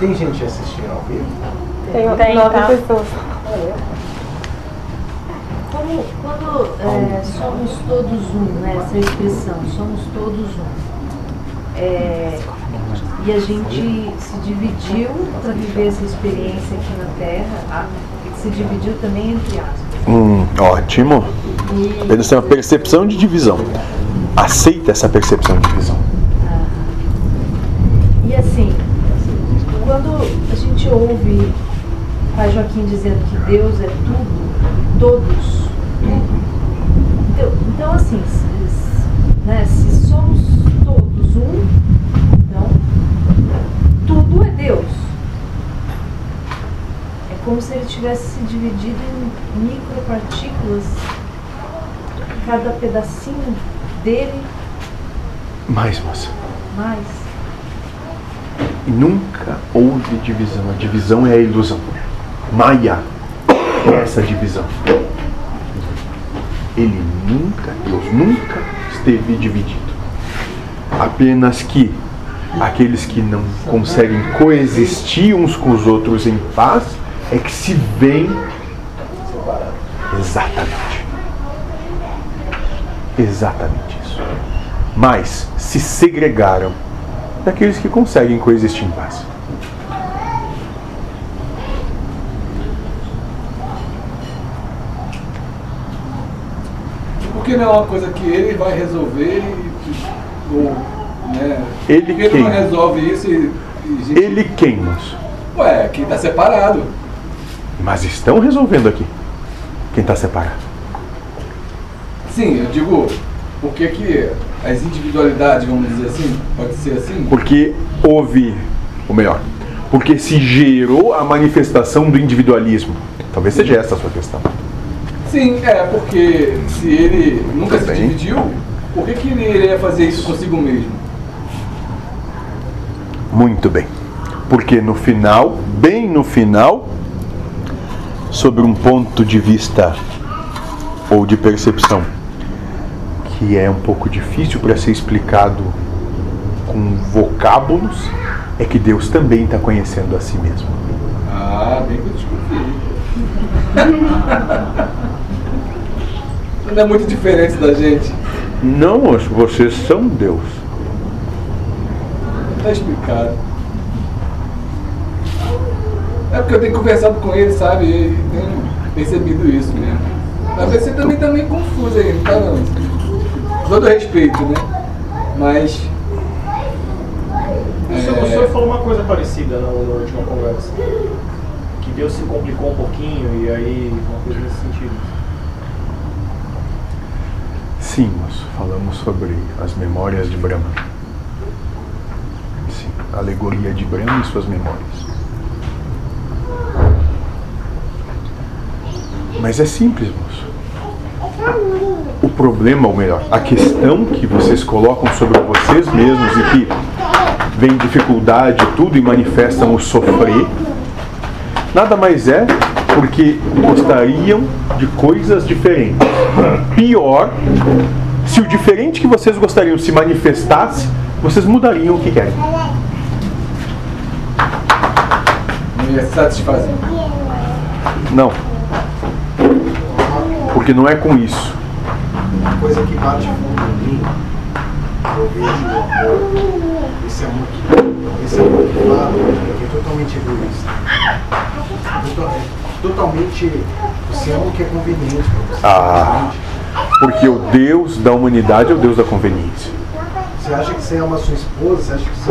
Tem gente assistindo ao vivo? Tem, Tem, nove tá? pessoas. Quando, quando é, somos todos um, né, essa expressão, somos todos um, é, e a gente se dividiu para viver essa experiência aqui na Terra, a- se dividiu também entre aspas. Hum, ótimo. E, Apenas tem uma percepção de divisão. Aceita essa percepção de divisão. e assim, a gente ouve o Pai Joaquim dizendo que Deus é tudo, todos, então, então assim, se- né, se somos todos um, então tudo é Deus. É como se ele tivesse se dividido em micropartículas, cada pedacinho dele Mais, moça. mais. Nunca houve divisão. A divisão é a ilusão. Maya é essa divisão. Ele nunca, Deus nunca esteve dividido. Apenas que aqueles que não conseguem coexistir uns com os outros em paz é que se veem exatamente. Exatamente isso. Mas se segregaram daqueles que conseguem coexistir em paz. Porque não é uma coisa que ele vai resolver e, ou, né? Ele quem? não resolve isso e, e gente, Ele quem, moço? Ué, quem tá separado. Mas estão resolvendo aqui. Quem está separado? Sim, eu digo, por que as individualidades, vamos dizer assim, pode ser assim? Porque houve, ou melhor, porque se gerou a manifestação do individualismo. Talvez seja essa a sua questão. Sim, é, porque se ele nunca Tudo se dividiu, por que que ele iria fazer isso consigo mesmo? Muito bem. Porque no final, bem no final, sobre um ponto de vista ou de percepção que é um pouco difícil para ser explicado com vocábulos, é que Deus também está conhecendo a si mesmo. Ah, bem que eu desconfiei. Não é muito diferente da gente. Não, moço, vocês são Deus. Tá explicado. É porque eu tenho conversado com ele, sabe? E tenho percebido isso mesmo. Mas você também tá meio confuso aí, não tá não? Com Todo respeito, né? Mas. O senhor, o é, senhor falou uma coisa parecida na, na última conversa. Que Deus se complicou um pouquinho e aí uma coisa nesse sentido. Sim, moço, falamos sobre as memórias de Brahma. Sim, a alegoria de Brahma e suas memórias. Mas é simples, moço. Problema, ou melhor, a questão que vocês colocam sobre vocês mesmos e que vem dificuldade e tudo e manifestam o sofrer, nada mais é porque gostariam de coisas diferentes. Pior, se o diferente que vocês gostariam se manifestasse, vocês mudariam o que querem. não ia satisfazer. Não. Porque não é com isso. Uma coisa que bate fundo em mim, eu vejo o amor, esse amor que, esse amor que que é totalmente egoísta. É Totalmente, você ama o que é conveniente para você. Ah. Porque o Deus da humanidade é o Deus da conveniência. Você acha que você ama a sua esposa, você acha que você